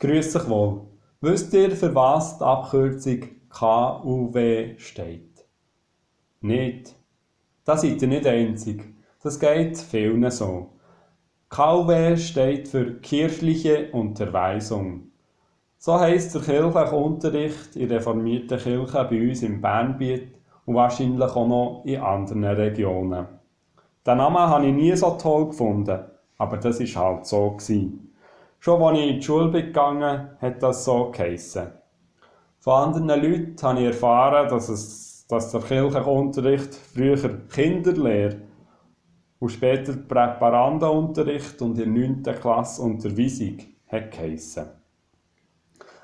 Grüß euch wohl. Wisst ihr, für was die Abkürzung KUW steht? Nicht. Da seid ihr nicht einzig. Das geht vielen so. KUW steht für kirchliche Unterweisung. So heisst der kirchliche Unterricht in reformierten Kirchen bei uns im Bernbiet und wahrscheinlich auch noch in anderen Regionen. Den Namen habe ich nie so toll gefunden, aber das war halt so. Gewesen. Schon als ich in die Schule bin gegangen hat das so geheissen. Von anderen Leuten habe ich erfahren, dass, es, dass der kirchliche Unterricht früher Kinderlehre und später Präparandenunterricht und in der 9. Klasse Unterweisung hat geheissen.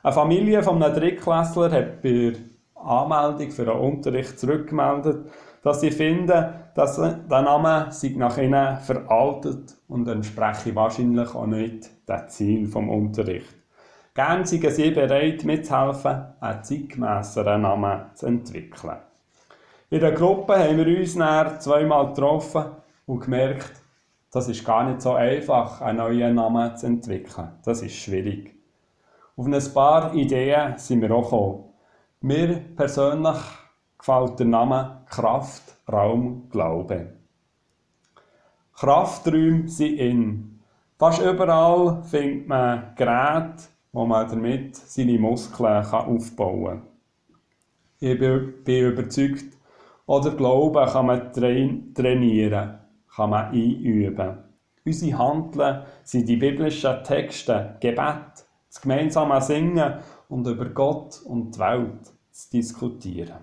Eine Familie von einem Drittklässler hat bei der Anmeldung für den Unterricht zurückgemeldet, dass sie finden, dass der Name sich nach ihnen veraltet und entspreche wahrscheinlich auch nicht dem Ziel vom Unterricht. Gern seien sie bereit, mitzuhelfen, einen zeitgemässeren Namen zu entwickeln. In der Gruppe haben wir uns dann zweimal getroffen und gemerkt, das ist gar nicht so einfach, einen neuen Namen zu entwickeln. Das ist schwierig. Auf ein paar Ideen sind wir auch gekommen. Mir persönlich gefällt der Name Kraft, Raum, Glaube. Krafträume sind in. Fast überall findet man Geräte, wo man damit seine Muskeln aufbauen kann. Ich bin überzeugt, oder Glauben kann man trainieren, kann man einüben. Unsere Handeln sind die biblischen Texte, Gebet, das gemeinsame Singen und über Gott und die Welt zu diskutieren.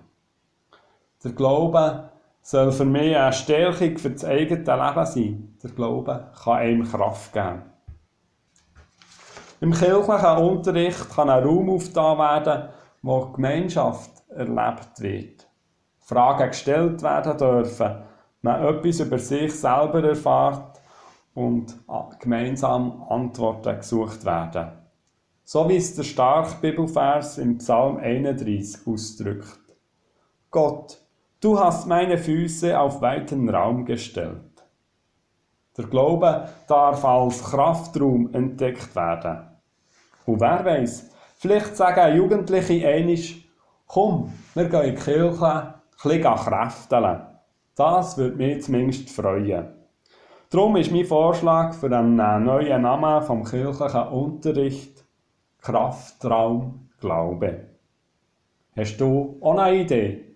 Der Glaube soll für mich eine Stärkung für das eigene Leben sein. Der Glaube kann einem Kraft geben. Im kirchlichen Unterricht kann ein Raum aufgetan werden, wo Gemeinschaft erlebt wird. Fragen gestellt werden dürfen, man etwas über sich selber erfährt und gemeinsam Antworten gesucht werden. So wie es der starke Bibelvers im Psalm 31 ausdrückt. Gott, du hast meine Füße auf weiten Raum gestellt. Der Glaube darf als Kraftraum entdeckt werden. Und wer weiß, vielleicht sagen Jugendliche einisch, komm, wir gehen in die Kirche, ein kräfteln. Das würde mich zumindest freuen. Darum ist mein Vorschlag für einen neuen Namen vom kirchlichen Unterricht Kraftraum Glaube. Hast du auch eine Idee?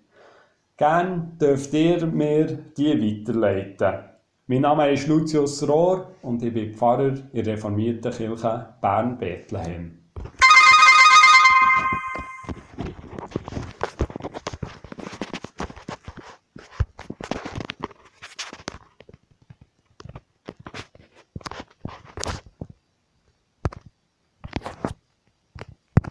Gern dürft ihr mir die weiterleiten. Mein Name ist Lucius Rohr und ich bin Pfarrer in der reformierten Kirche Bern-Bethlehem.